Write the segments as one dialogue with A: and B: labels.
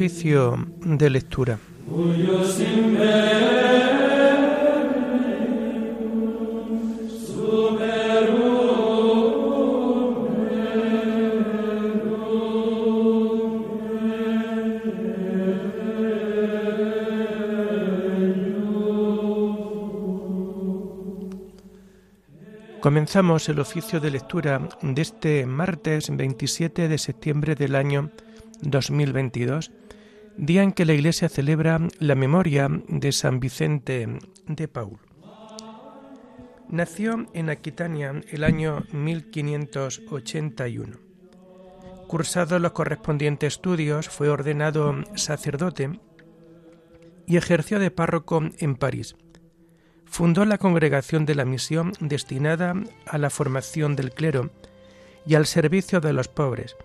A: Oficio de lectura. Comenzamos el oficio de lectura de este martes 27 de septiembre del año 2022, día en que la Iglesia celebra la memoria de San Vicente de Paul. Nació en Aquitania el año 1581. Cursados los correspondientes estudios, fue ordenado sacerdote y ejerció de párroco en París fundó la Congregación de la Misión destinada a la formación del clero y al servicio de los pobres,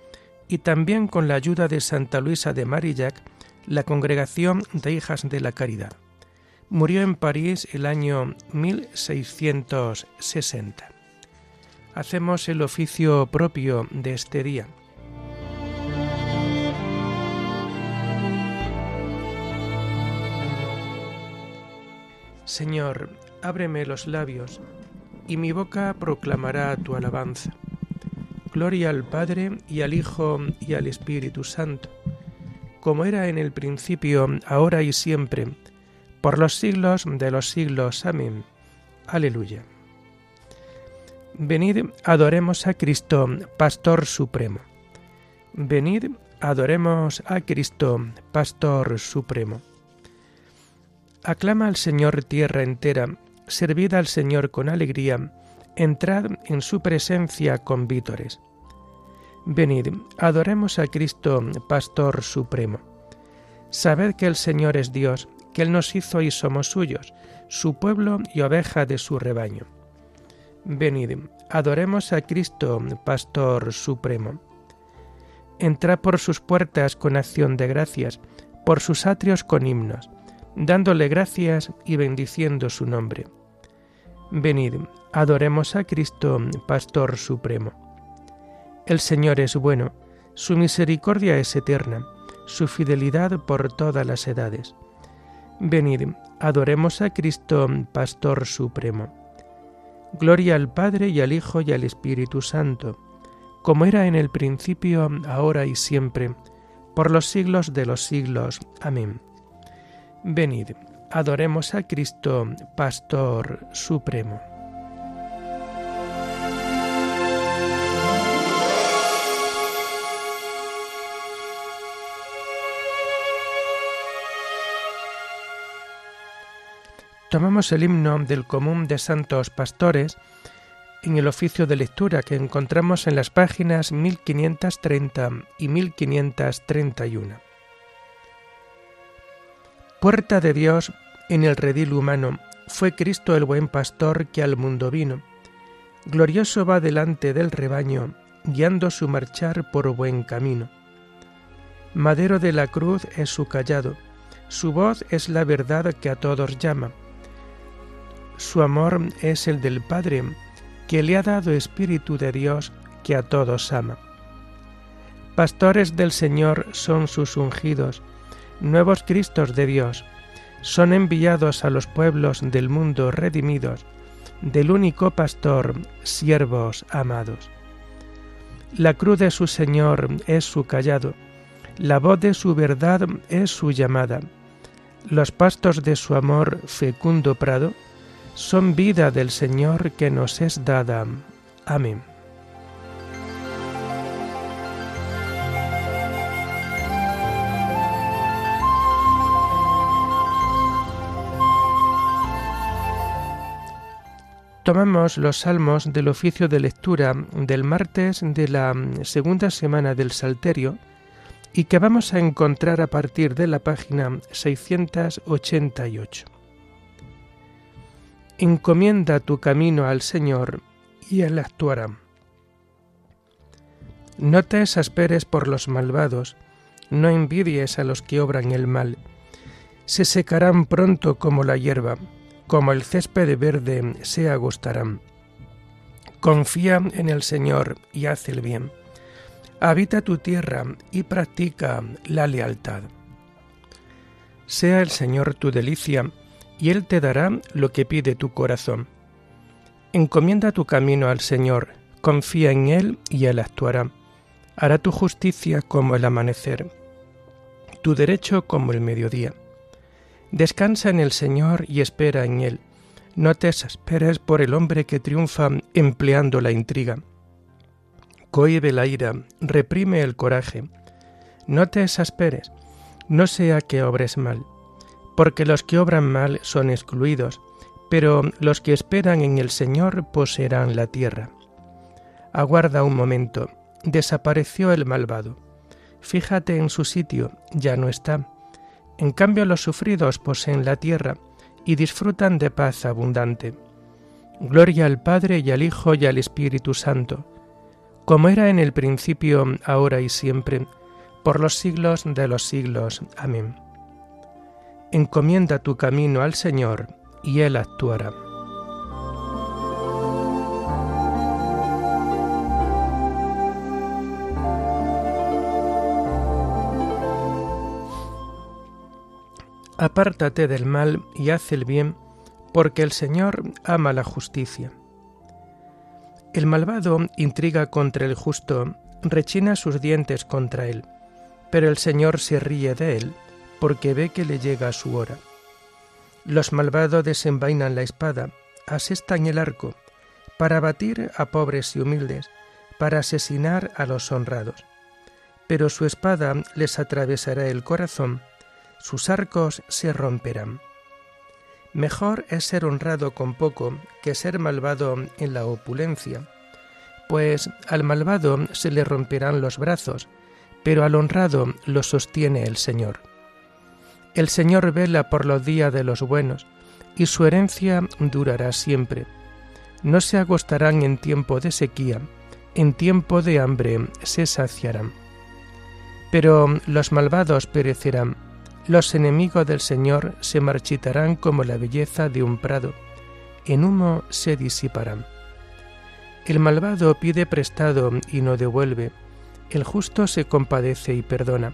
A: y también con la ayuda de Santa Luisa de Marillac, la Congregación de Hijas de la Caridad. Murió en París el año 1660. Hacemos el oficio propio de este día. Señor, ábreme los labios, y mi boca proclamará tu alabanza. Gloria al Padre y al Hijo y al Espíritu Santo, como era en el principio, ahora y siempre, por los siglos de los siglos. Amén. Aleluya. Venid, adoremos a Cristo, Pastor Supremo. Venid, adoremos a Cristo, Pastor Supremo. Aclama al Señor tierra entera, servid al Señor con alegría, entrad en su presencia con vítores. Venid, adoremos a Cristo, Pastor Supremo. Sabed que el Señor es Dios, que Él nos hizo y somos suyos, su pueblo y oveja de su rebaño. Venid, adoremos a Cristo, Pastor Supremo. Entrad por sus puertas con acción de gracias, por sus atrios con himnos dándole gracias y bendiciendo su nombre. Venid, adoremos a Cristo, Pastor Supremo. El Señor es bueno, su misericordia es eterna, su fidelidad por todas las edades. Venid, adoremos a Cristo, Pastor Supremo. Gloria al Padre y al Hijo y al Espíritu Santo, como era en el principio, ahora y siempre, por los siglos de los siglos. Amén. Venid, adoremos a Cristo, Pastor Supremo. Tomamos el himno del común de santos pastores en el oficio de lectura que encontramos en las páginas 1530 y 1531 puerta de Dios en el redil humano, fue Cristo el buen pastor que al mundo vino. Glorioso va delante del rebaño, guiando su marchar por buen camino. Madero de la cruz es su callado, su voz es la verdad que a todos llama. Su amor es el del Padre, que le ha dado Espíritu de Dios que a todos ama. Pastores del Señor son sus ungidos, nuevos Cristos de Dios, son enviados a los pueblos del mundo redimidos, del único pastor, siervos amados. La cruz de su Señor es su callado, la voz de su verdad es su llamada. Los pastos de su amor, fecundo prado, son vida del Señor que nos es dada. Amén. Tomamos los salmos del oficio de lectura del martes de la segunda semana del Salterio y que vamos a encontrar a partir de la página 688. Encomienda tu camino al Señor y Él actuará. No te exasperes por los malvados, no envidies a los que obran el mal. Se secarán pronto como la hierba como el césped verde se agostarán. Confía en el Señor y haz el bien. habita tu tierra y practica la lealtad. Sea el Señor tu delicia, y Él te dará lo que pide tu corazón. Encomienda tu camino al Señor, confía en Él y Él actuará. Hará tu justicia como el amanecer, tu derecho como el mediodía. Descansa en el Señor y espera en Él. No te desesperes por el hombre que triunfa empleando la intriga. Cohibe la ira, reprime el coraje. No te exasperes, no sea que obres mal, porque los que obran mal son excluidos, pero los que esperan en el Señor poseerán la tierra. Aguarda un momento, desapareció el malvado. Fíjate en su sitio, ya no está. En cambio los sufridos poseen la tierra y disfrutan de paz abundante. Gloria al Padre y al Hijo y al Espíritu Santo, como era en el principio, ahora y siempre, por los siglos de los siglos. Amén. Encomienda tu camino al Señor, y Él actuará. Apártate del mal y haz el bien, porque el Señor ama la justicia. El malvado intriga contra el justo, rechina sus dientes contra él, pero el Señor se ríe de él, porque ve que le llega su hora. Los malvados desenvainan la espada, asestan el arco, para abatir a pobres y humildes, para asesinar a los honrados. Pero su espada les atravesará el corazón, sus arcos se romperán. Mejor es ser honrado con poco que ser malvado en la opulencia, pues al malvado se le romperán los brazos, pero al honrado lo sostiene el Señor. El Señor vela por los días de los buenos, y su herencia durará siempre. No se agostarán en tiempo de sequía, en tiempo de hambre se saciarán. Pero los malvados perecerán, los enemigos del Señor se marchitarán como la belleza de un prado, en humo se disiparán. El malvado pide prestado y no devuelve, el justo se compadece y perdona.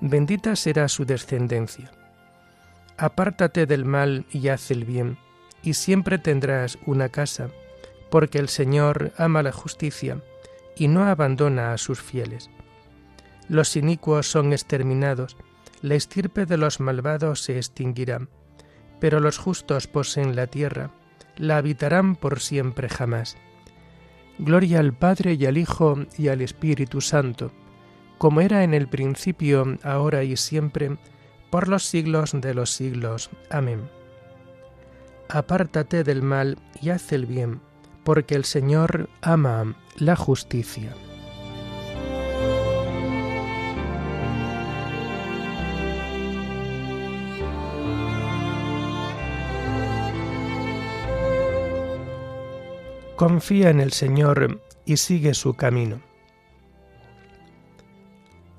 A: bendita será su descendencia. Apártate del mal y haz el bien, y siempre tendrás una casa, porque el Señor ama la justicia y no abandona a sus fieles. Los inicuos son exterminados, la estirpe de los malvados se extinguirá pero los justos poseen la tierra, la habitarán por siempre jamás. Gloria al Padre y al Hijo y al Espíritu Santo, como era en el principio, ahora y siempre, por los siglos de los siglos. Amén. Apártate del mal y haz el bien, porque el Señor ama la justicia. Confía en el Señor y sigue su camino.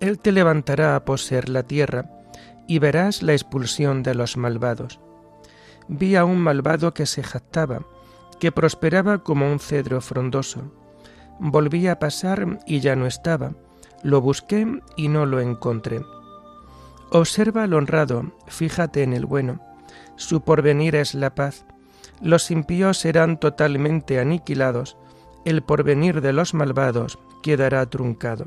A: él te levantará a poseer la tierra, y verás la expulsión de los malvados. Vi a un malvado que se jactaba, que prosperaba como un cedro frondoso. Volví a pasar y ya no estaba. Lo busqué y no lo encontré. Observa al honrado, fíjate en el bueno. Su porvenir es la paz los impíos serán totalmente aniquilados, el porvenir de los malvados quedará truncado.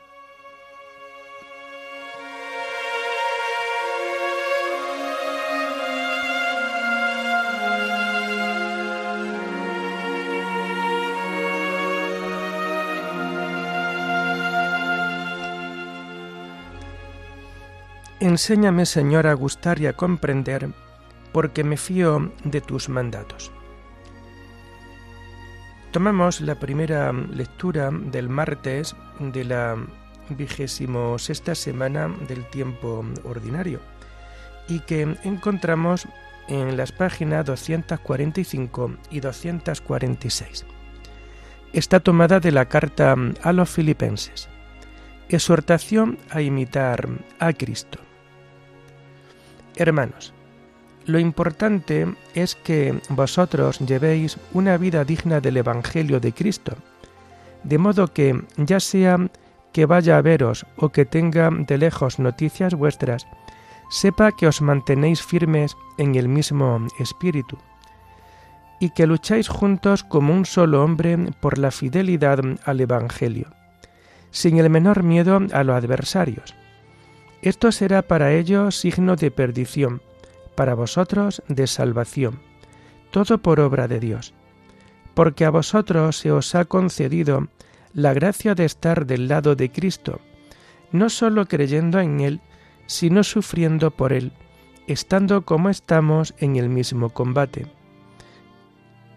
A: Enséñame, Señor, a gustar y a comprender, porque me fío de tus mandatos. Tomamos la primera lectura del martes de la vigésimo sexta semana del tiempo ordinario y que encontramos en las páginas 245 y 246. Está tomada de la carta a los filipenses. Exhortación a imitar a Cristo. Hermanos, lo importante es que vosotros llevéis una vida digna del Evangelio de Cristo, de modo que, ya sea que vaya a veros o que tenga de lejos noticias vuestras, sepa que os mantenéis firmes en el mismo espíritu, y que lucháis juntos como un solo hombre por la fidelidad al Evangelio, sin el menor miedo a los adversarios esto será para ellos signo de perdición, para vosotros de salvación, todo por obra de Dios. Porque a vosotros se os ha concedido la gracia de estar del lado de Cristo, no sólo creyendo en Él, sino sufriendo por Él, estando como estamos en el mismo combate.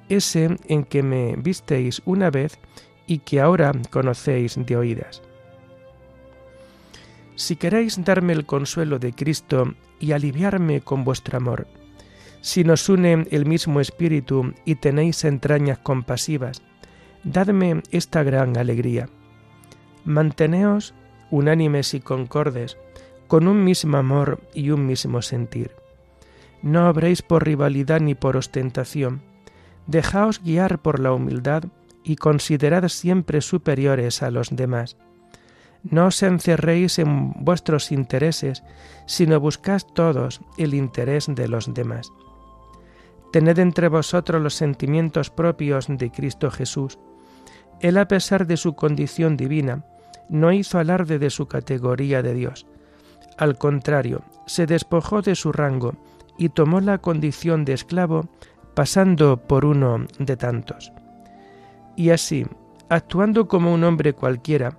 A: Ese en que me visteis una vez y que ahora conocéis de oídas. Si queréis darme el consuelo de Cristo y aliviarme con vuestro amor, si nos une el mismo espíritu y tenéis entrañas compasivas, dadme esta gran alegría. Manteneos unánimes y concordes, con un mismo amor y un mismo sentir. No obréis por rivalidad ni por ostentación, dejaos guiar por la humildad y considerad siempre superiores a los demás no os encerréis en vuestros intereses, sino buscad todos el interés de los demás. Tened entre vosotros los sentimientos propios de Cristo Jesús. Él, a pesar de su condición divina, no hizo alarde de su categoría de Dios. Al contrario, se despojó de su rango y tomó la condición de esclavo, pasando por uno de tantos. Y así, actuando como un hombre cualquiera,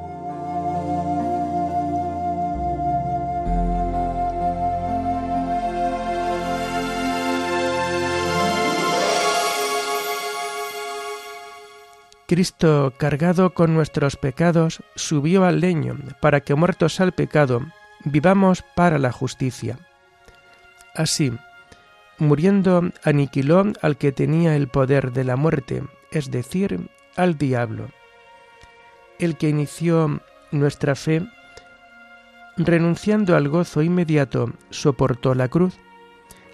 A: Cristo, cargado con nuestros pecados, subió al leño para que muertos al pecado, vivamos para la justicia. Así, muriendo, aniquiló al que tenía el poder de la muerte, es decir, al diablo. El que inició nuestra fe, renunciando al gozo inmediato, soportó la cruz.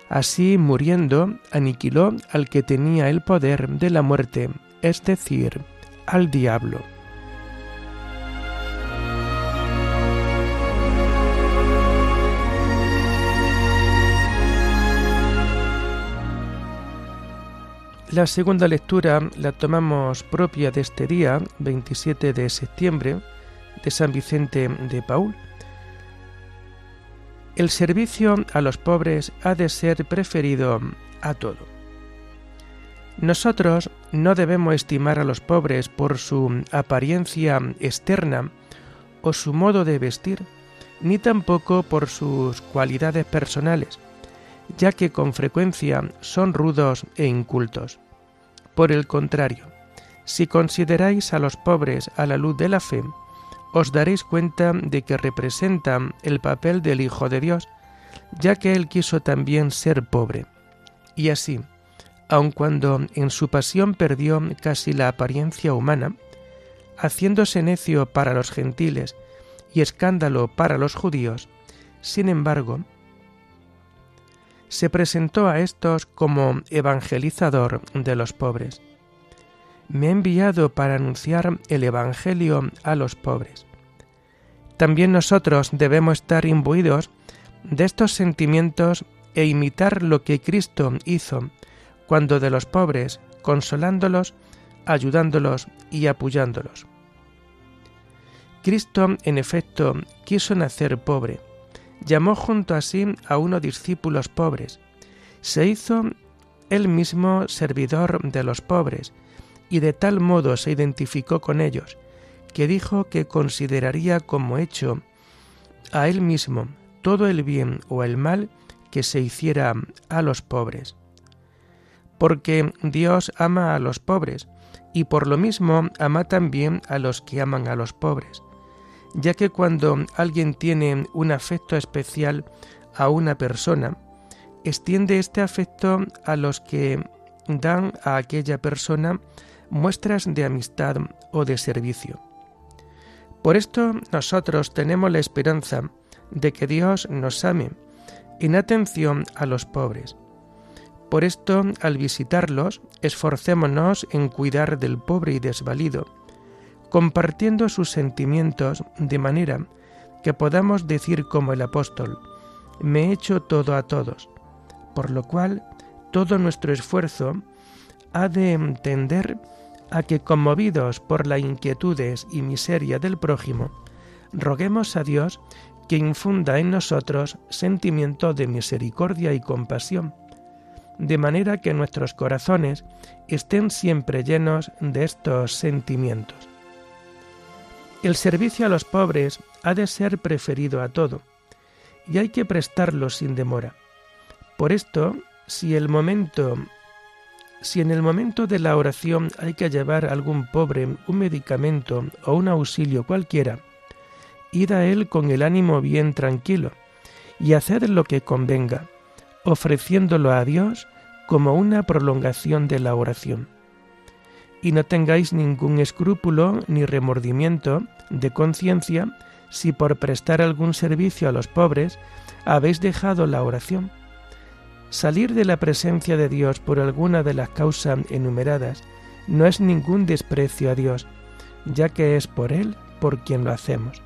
A: Así, muriendo, aniquiló al que tenía el poder de la muerte, es decir, al diablo. La segunda lectura la tomamos propia de este día, 27 de septiembre, de San Vicente de Paul. El servicio a los pobres ha de ser preferido a todo. Nosotros no debemos estimar a los pobres por su apariencia externa o su modo de vestir, ni tampoco por sus cualidades personales, ya que con frecuencia son rudos e incultos. Por el contrario, si consideráis a los pobres a la luz de la fe, os daréis cuenta de que representan el papel del Hijo de Dios, ya que Él quiso también ser pobre. Y así, aun cuando en su pasión perdió casi la apariencia humana, haciéndose necio para los gentiles y escándalo para los judíos, sin embargo, se presentó a estos como evangelizador de los pobres. Me ha enviado para anunciar el Evangelio a los pobres. También nosotros debemos estar imbuidos de estos sentimientos e imitar lo que Cristo hizo cuando de los pobres, consolándolos, ayudándolos y apoyándolos. Cristo, en efecto, quiso nacer pobre, llamó junto a sí a unos discípulos pobres, se hizo él mismo servidor de los pobres, y de tal modo se identificó con ellos, que dijo que consideraría como hecho a él mismo todo el bien o el mal que se hiciera a los pobres. Porque Dios ama a los pobres, y por lo mismo ama también a los que aman a los pobres ya que cuando alguien tiene un afecto especial a una persona, extiende este afecto a los que dan a aquella persona muestras de amistad o de servicio. Por esto nosotros tenemos la esperanza de que Dios nos ame en atención a los pobres. Por esto, al visitarlos, esforcémonos en cuidar del pobre y desvalido, compartiendo sus sentimientos de manera que podamos decir como el apóstol, me he hecho todo a todos, por lo cual todo nuestro esfuerzo ha de tender a que conmovidos por las inquietudes y miseria del prójimo, roguemos a Dios que infunda en nosotros sentimiento de misericordia y compasión, de manera que nuestros corazones estén siempre llenos de estos sentimientos. El servicio a los pobres ha de ser preferido a todo, y hay que prestarlo sin demora. Por esto, si el momento si en el momento de la oración hay que llevar a algún pobre un medicamento o un auxilio cualquiera, id a él con el ánimo bien tranquilo y haced lo que convenga, ofreciéndolo a Dios como una prolongación de la oración y no tengáis ningún escrúpulo ni remordimiento de conciencia si por prestar algún servicio a los pobres habéis dejado la oración. Salir de la presencia de Dios por alguna de las causas enumeradas no es ningún desprecio a Dios, ya que es por Él por quien lo hacemos.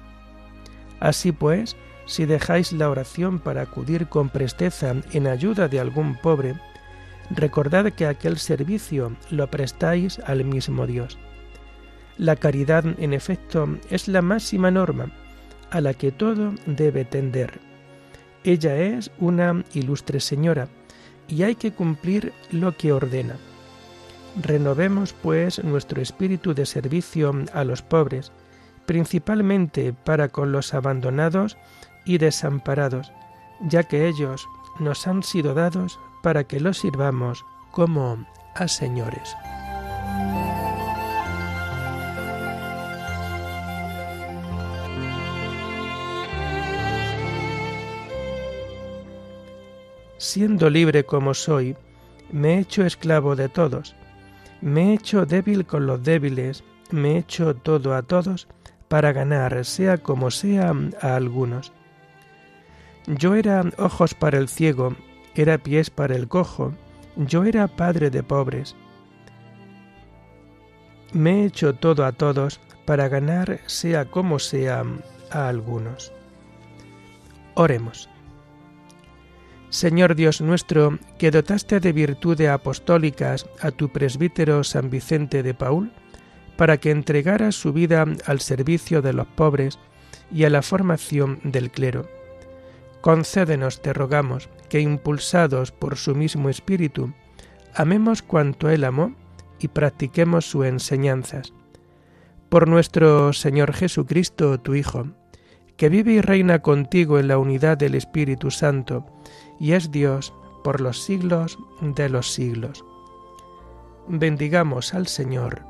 A: Así pues, si dejáis la oración para acudir con presteza en ayuda de algún pobre, recordad que aquel servicio lo prestáis al mismo Dios. La caridad, en efecto, es la máxima norma a la que todo debe tender. Ella es una ilustre señora y hay que cumplir lo que ordena. Renovemos, pues, nuestro espíritu de servicio a los pobres, principalmente para con los abandonados y desamparados, ya que ellos nos han sido dados para que los sirvamos como a señores. Siendo libre como soy, me he hecho esclavo de todos, me he hecho débil con los débiles, me he hecho todo a todos para ganar, sea como sea, a algunos. Yo era ojos para el ciego era pies para el cojo, yo era padre de pobres. Me he hecho todo a todos para ganar, sea como sea, a algunos. Oremos. Señor Dios nuestro, que dotaste de virtudes apostólicas a tu presbítero San Vicente de Paul, para que entregara su vida al servicio de los pobres y a la formación del clero Concédenos, te rogamos, que impulsados por su mismo espíritu, amemos cuanto Él amó y practiquemos sus enseñanzas. Por nuestro Señor Jesucristo, tu Hijo, que vive y reina contigo en la unidad del Espíritu Santo, y es Dios por los siglos de los siglos. Bendigamos al Señor,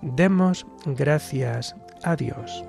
A: demos gracias a Dios.